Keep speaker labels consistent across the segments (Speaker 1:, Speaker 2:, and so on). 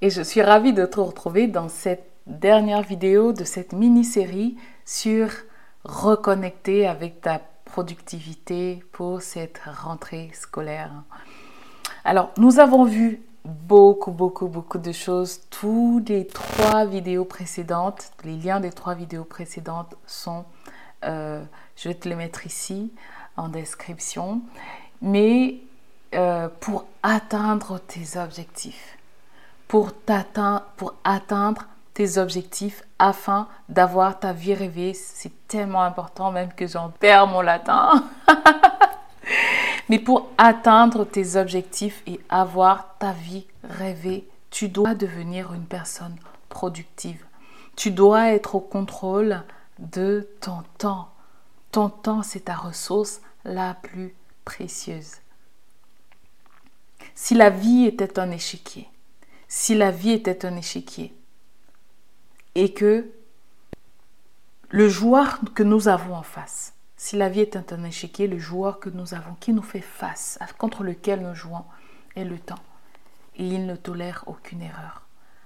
Speaker 1: et je suis ravie de te retrouver dans cette dernière vidéo de cette mini-série sur reconnecter avec ta productivité pour cette rentrée scolaire. Alors, nous avons vu beaucoup, beaucoup, beaucoup de choses. Tous les trois vidéos précédentes, les liens des trois vidéos précédentes sont, euh, je vais te les mettre ici en description, mais euh, pour atteindre tes objectifs pour, atteindre tes objectifs afin d'avoir ta vie rêvée. C'est tellement important, même que j'en perds mon latin. Mais pour atteindre tes objectifs et avoir ta vie rêvée, tu dois devenir une personne productive. Tu dois être au contrôle de ton temps. Ton temps, c'est ta ressource la plus précieuse. Si la vie était un échiquier, si la vie était un échiquier et que le joueur que nous avons en face, si la vie était un échiquier, le joueur que nous avons, qui nous fait face, contre lequel nous jouons, est le temps. Et il ne tolère aucune erreur.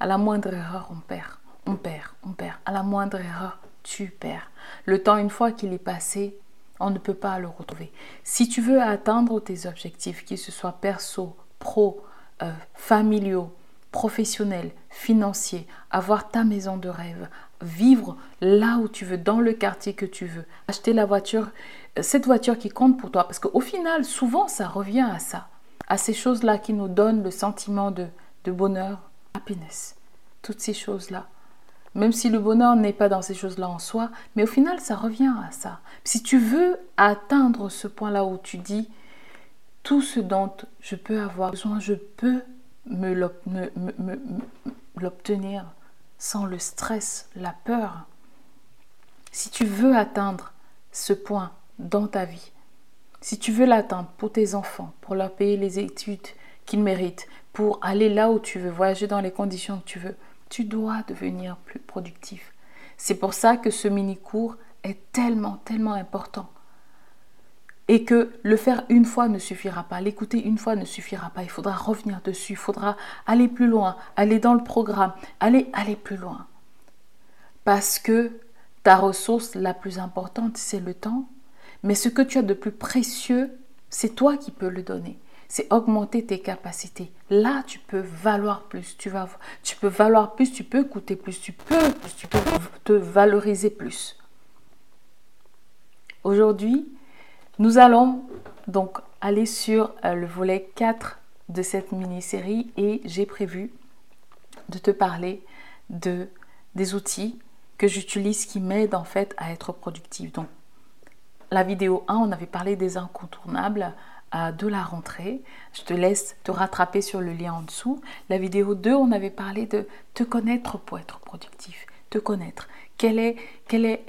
Speaker 1: À la moindre erreur, on perd, on perd, on perd. À la moindre erreur, tu perds. Le temps, une fois qu'il est passé, on ne peut pas le retrouver. Si tu veux atteindre tes objectifs, qu'ils soient perso, pro, euh, familiaux, professionnel, financier, avoir ta maison de rêve, vivre là où tu veux, dans le quartier que tu veux, acheter la voiture, euh, cette voiture qui compte pour toi. Parce qu'au final, souvent, ça revient à ça, à ces choses-là qui nous donnent le sentiment de, de bonheur, happiness, toutes ces choses-là. Même si le bonheur n'est pas dans ces choses-là en soi, mais au final, ça revient à ça. Si tu veux atteindre ce point-là où tu dis, tout ce dont je peux avoir besoin, je peux me l'obtenir sans le stress, la peur. Si tu veux atteindre ce point dans ta vie, si tu veux l'atteindre pour tes enfants, pour leur payer les études qu'ils méritent, pour aller là où tu veux, voyager dans les conditions que tu veux, tu dois devenir plus productif. C'est pour ça que ce mini-cours est tellement, tellement important et que le faire une fois ne suffira pas, l'écouter une fois ne suffira pas, il faudra revenir dessus, il faudra aller plus loin, aller dans le programme, aller aller plus loin. Parce que ta ressource la plus importante, c'est le temps, mais ce que tu as de plus précieux, c'est toi qui peux le donner. C'est augmenter tes capacités. Là, tu peux valoir plus. Tu, vas, tu peux valoir plus, tu peux coûter plus, tu peux, tu peux te valoriser plus. Aujourd'hui, nous allons donc aller sur euh, le volet 4 de cette mini-série et j'ai prévu de te parler de des outils que j'utilise qui m'aident en fait à être productive. Donc la vidéo 1, on avait parlé des incontournables euh, de la rentrée. Je te laisse te rattraper sur le lien en dessous. La vidéo 2, on avait parlé de te connaître pour être productif. Te connaître. Quelle est, quelle est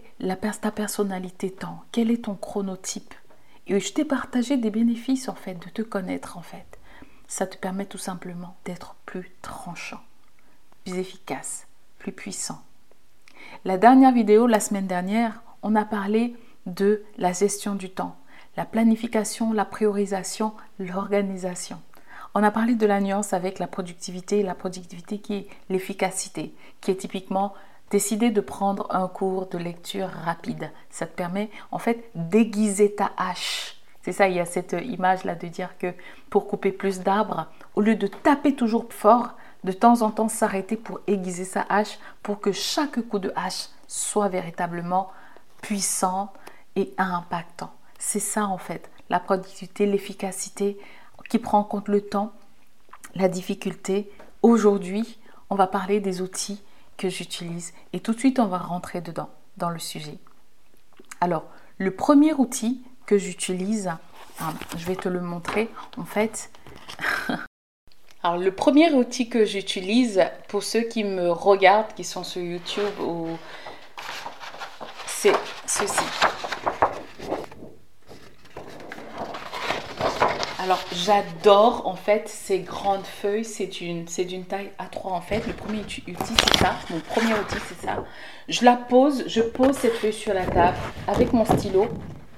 Speaker 1: ta personnalité temps Quel est ton chronotype? Et je t'ai partagé des bénéfices en fait de te connaître en fait. Ça te permet tout simplement d'être plus tranchant, plus efficace, plus puissant. La dernière vidéo, la semaine dernière, on a parlé de la gestion du temps, la planification, la priorisation, l'organisation. On a parlé de la nuance avec la productivité, la productivité qui est l'efficacité, qui est typiquement décider de prendre un cours de lecture rapide. Ça te permet en fait d'aiguiser ta hache. C'est ça, il y a cette image là de dire que pour couper plus d'arbres, au lieu de taper toujours fort, de temps en temps s'arrêter pour aiguiser sa hache pour que chaque coup de hache soit véritablement puissant et impactant. C'est ça en fait, la productivité, l'efficacité qui prend en compte le temps, la difficulté. Aujourd'hui, on va parler des outils que j'utilise et tout de suite on va rentrer dedans, dans le sujet. Alors, le premier outil que j'utilise, ah, je vais te le montrer en fait. Alors, le premier outil que j'utilise pour ceux qui me regardent, qui sont sur YouTube, c'est ceci. Alors j'adore en fait ces grandes feuilles, c'est une c'est d'une taille A3 en fait. Le premier outil c'est ça, mon premier outil c'est ça. Je la pose, je pose cette feuille sur la table avec mon stylo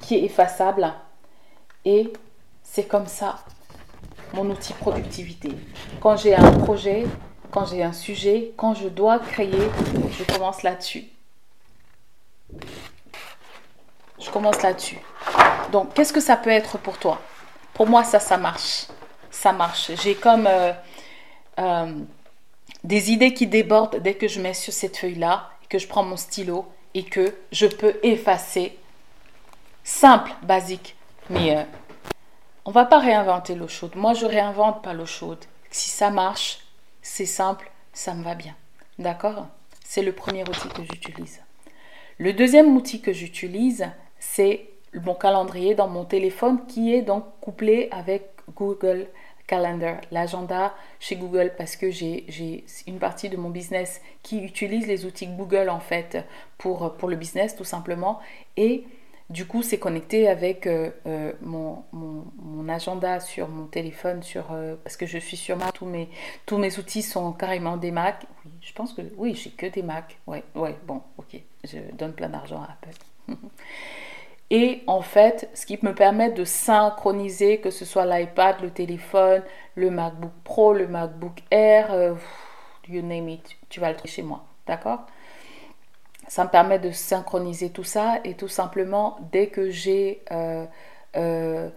Speaker 1: qui est effaçable et c'est comme ça mon outil productivité. Quand j'ai un projet, quand j'ai un sujet, quand je dois créer, je commence là-dessus. Je commence là-dessus. Donc, qu'est-ce que ça peut être pour toi? Pour moi, ça, ça marche. Ça marche. J'ai comme euh, euh, des idées qui débordent dès que je mets sur cette feuille-là, que je prends mon stylo et que je peux effacer. Simple, basique. Mais euh, on va pas réinventer l'eau chaude. Moi, je réinvente pas l'eau chaude. Si ça marche, c'est simple, ça me va bien. D'accord? C'est le premier outil que j'utilise. Le deuxième outil que j'utilise, c'est mon calendrier dans mon téléphone qui est donc couplé avec Google Calendar, l'agenda chez Google parce que j'ai une partie de mon business qui utilise les outils Google en fait pour, pour le business tout simplement et du coup c'est connecté avec euh, euh, mon, mon, agenda sur mon téléphone sur, euh, parce que je suis sur Mac, tous mes, tous mes outils sont carrément des Mac. Oui, je pense que oui, j'ai que des Mac. Ouais, ouais, bon, ok, je donne plein d'argent à Apple. Et en fait, ce qui me permet de synchroniser, que ce soit l'iPad, le téléphone, le MacBook Pro, le MacBook Air, euh, you name it, tu vas le trouver chez moi. D'accord? Ça me permet de synchroniser tout ça et tout simplement, dès que j'ai, euh, euh,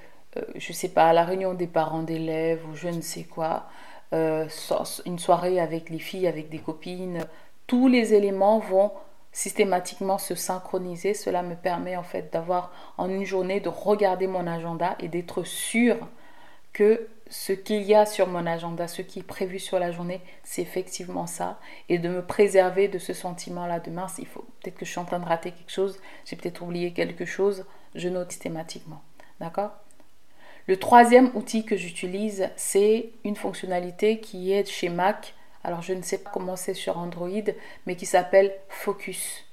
Speaker 1: je sais pas, la réunion des parents d'élèves ou je ne sais quoi, une soirée avec les filles, avec des copines, tous les éléments vont systématiquement se synchroniser. Cela me permet en fait d'avoir en une journée de regarder mon agenda et d'être sûr que ce qu'il y a sur mon agenda, ce qui est prévu sur la journée, c'est effectivement ça. Et de me préserver de ce sentiment-là de mince, il faut peut-être que je suis en train de rater quelque chose, j'ai peut-être oublié quelque chose, je note systématiquement. D'accord? Le troisième outil que j'utilise, c'est une fonctionnalité qui est chez Mac alors je ne sais pas comment c'est sur Android, mais qui s'appelle Focus.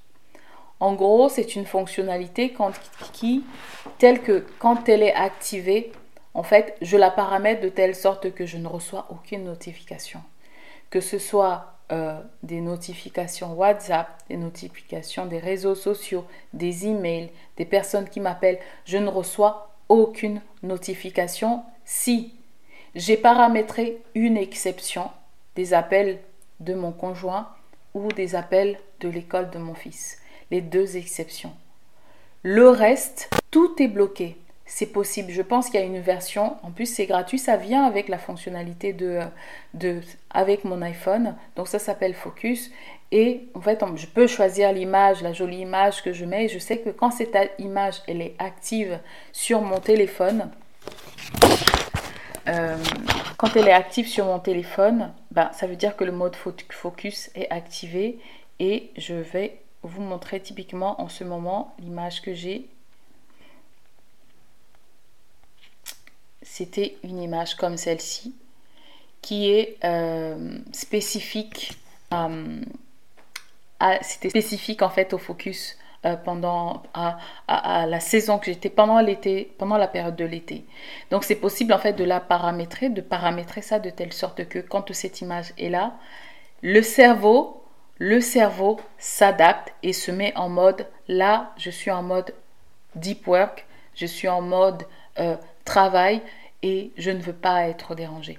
Speaker 1: En gros, c'est une fonctionnalité qui, telle que quand elle est activée, en fait, je la paramètre de telle sorte que je ne reçois aucune notification. Que ce soit euh, des notifications WhatsApp, des notifications des réseaux sociaux, des emails, des personnes qui m'appellent, je ne reçois aucune notification si j'ai paramétré une exception des appels de mon conjoint ou des appels de l'école de mon fils. Les deux exceptions. Le reste, tout est bloqué. C'est possible. Je pense qu'il y a une version, en plus c'est gratuit, ça vient avec la fonctionnalité de, de avec mon iPhone. Donc ça s'appelle Focus. Et en fait, je peux choisir l'image, la jolie image que je mets. je sais que quand cette image elle est active sur mon téléphone, euh, quand elle est active sur mon téléphone, ben, ça veut dire que le mode focus est activé et je vais vous montrer typiquement en ce moment l'image que j'ai. C'était une image comme celle-ci qui est euh, spécifique. Euh, c'était spécifique en fait au focus euh, pendant à, la saison que j'étais pendant l'été, pendant la période de l'été. Donc c'est possible en fait de la paramétrer, de paramétrer ça de telle sorte que quand cette image est là, le cerveau, le cerveau s'adapte et se met en mode là, je suis en mode deep work, je suis en mode euh, travail et je ne veux pas être dérangé.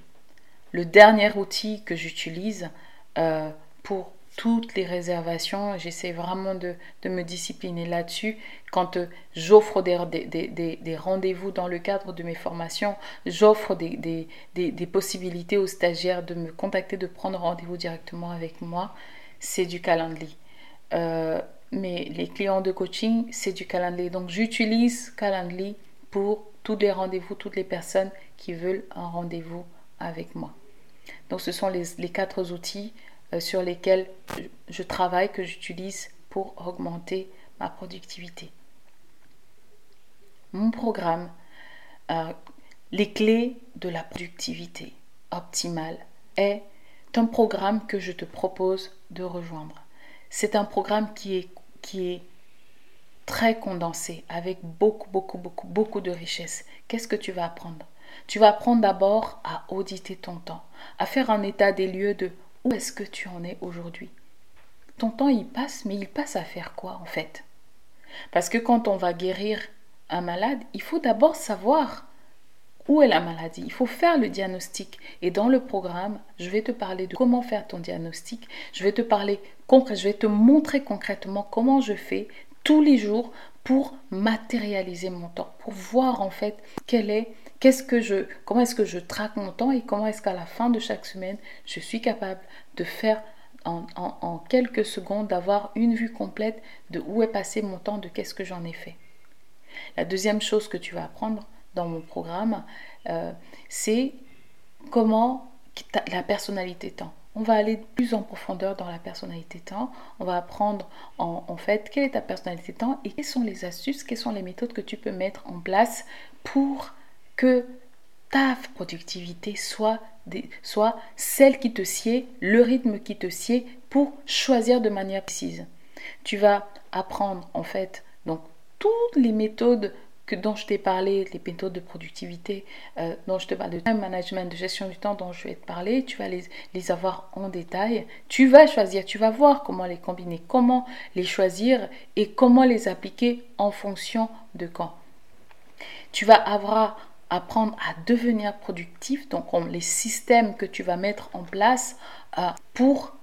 Speaker 1: Le dernier outil que j'utilise euh, pour toutes les réservations. J'essaie vraiment de, me discipliner là-dessus. Quand euh, j'offre des, des, rendez-vous dans le cadre de mes formations, j'offre des, possibilités aux stagiaires de me contacter, de prendre rendez-vous directement avec moi. C'est du Calendly. Euh, mais les clients de coaching, c'est du Calendly. Donc j'utilise Calendly pour tous les rendez-vous, toutes les personnes qui veulent un rendez-vous avec moi. Donc ce sont les, quatre outils sur lesquels je, travaille, que j'utilise pour augmenter ma productivité. Mon programme, euh, les clés de la productivité optimale est un programme que je te propose de rejoindre. C'est un programme qui est, qui est très condensé, avec beaucoup, beaucoup, beaucoup, beaucoup de richesse. Qu'est-ce que tu vas apprendre? Tu vas apprendre d'abord à auditer ton temps, à faire un état des lieux de est-ce que tu en es aujourd'hui. Ton temps, il passe, mais il passe à faire quoi en fait? Parce que quand on va guérir un malade, il faut d'abord savoir où est la maladie. Il faut faire le diagnostic. Et dans le programme, je vais te parler de comment faire ton diagnostic. Je vais te parler concret, je vais te montrer concrètement comment je fais tous les jours pour matérialiser mon temps, pour voir en fait quel est, qu'est-ce que je, comment est-ce que je traque mon temps et comment est-ce qu'à la fin de chaque semaine, je suis capable de faire en, quelques secondes, d'avoir une vue complète de où est passé mon temps, de qu'est-ce que j'en ai fait. La deuxième chose que tu vas apprendre dans mon programme, euh, c'est comment la personnalité temps. On va aller plus en profondeur dans la personnalité temps. On va apprendre en, fait quelle est ta personnalité temps et quelles sont les astuces, quelles sont les méthodes que tu peux mettre en place pour que ta productivité soit, soit celle qui te sied, le rythme qui te sied pour choisir de manière précise. Tu vas apprendre en fait donc toutes les méthodes que dont je t'ai parlé, les méthodes de productivité, euh, dont je te parle de time management, de gestion du temps dont je vais te parler, tu vas les, les avoir en détail. Tu vas choisir, tu vas voir comment les combiner, comment les choisir et comment les appliquer en fonction de quand. Tu vas avoir apprendre à devenir productif, donc les systèmes que tu vas mettre en place euh, pour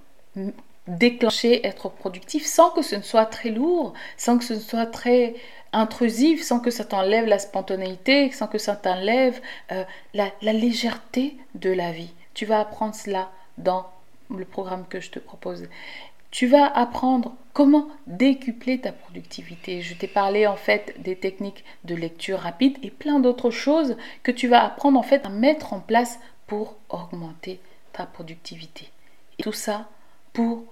Speaker 1: déclencher, être productif, sans que ce ne soit très lourd, sans que ce ne soit très intrusif, sans que ça t'enlève la spontanéité, sans que ça t'enlève euh, la, légèreté de la vie. Tu vas apprendre cela dans le programme que je te propose. Tu vas apprendre comment décupler ta productivité. Je t'ai parlé en fait des techniques de lecture rapide et plein d'autres choses que tu vas apprendre en fait à mettre en place pour augmenter ta productivité. Et tout ça pour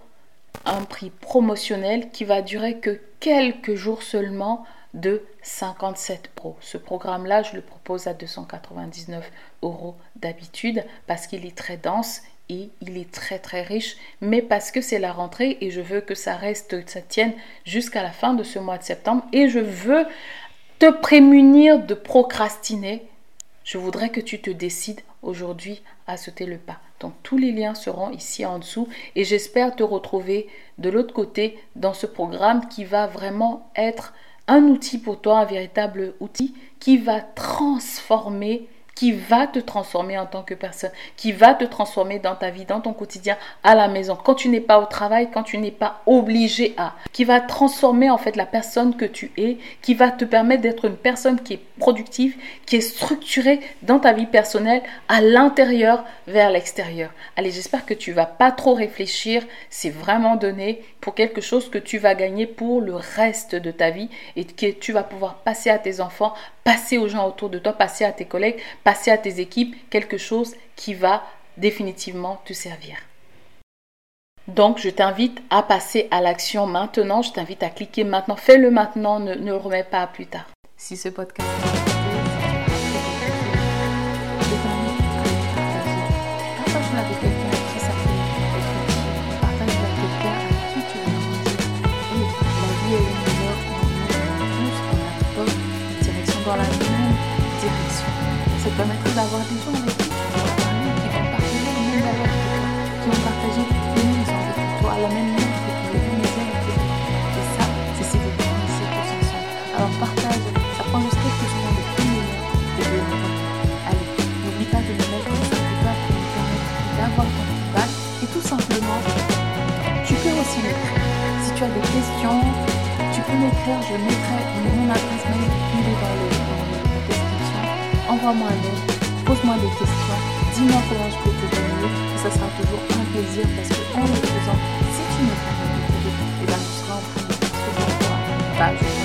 Speaker 1: un prix promotionnel qui va durer que quelques jours seulement de 57 euros. Ce programme-là, je le propose à 299 euros d'habitude parce qu'il est très dense et il est très très riche, mais parce que c'est la rentrée et je veux que ça reste, ça tienne jusqu'à la fin de ce mois de septembre et je veux te prémunir de procrastiner. Je voudrais que tu te décides aujourd'hui à sauter le pas. Donc tous les liens seront ici en dessous et j'espère te retrouver de l'autre côté dans ce programme qui va vraiment être un outil pour toi, un véritable outil qui va transformer qui va te transformer en tant que personne, qui va te transformer dans ta vie, dans ton quotidien, à la maison, quand tu n'es pas au travail, quand tu n'es pas obligé à, qui va transformer en fait la personne que tu es, qui va te permettre d'être une personne qui est productive, qui est structurée dans ta vie personnelle, à l'intérieur vers l'extérieur. Allez, j'espère que tu vas pas trop réfléchir, c'est vraiment donné pour quelque chose que tu vas gagner pour le reste de ta vie et que tu vas pouvoir passer à tes enfants, passer aux gens autour de toi, passer à tes collègues, passer à tes équipes, quelque chose qui va définitivement te servir. Donc, je t'invite à passer à l'action maintenant. Je t'invite à cliquer maintenant. Fais-le maintenant. Ne, le remets pas plus tard. Si ce podcast Si tu as des questions, tu peux m'écrire, je mettrai mon adresse mail dans le, dans la description. Envoie-moi un mail, pose-moi des questions, dis-moi comment je peux te donner, et ça sera toujours un plaisir parce que en le faisant, si tu me permets de te et eh ben, tu seras en train de te faire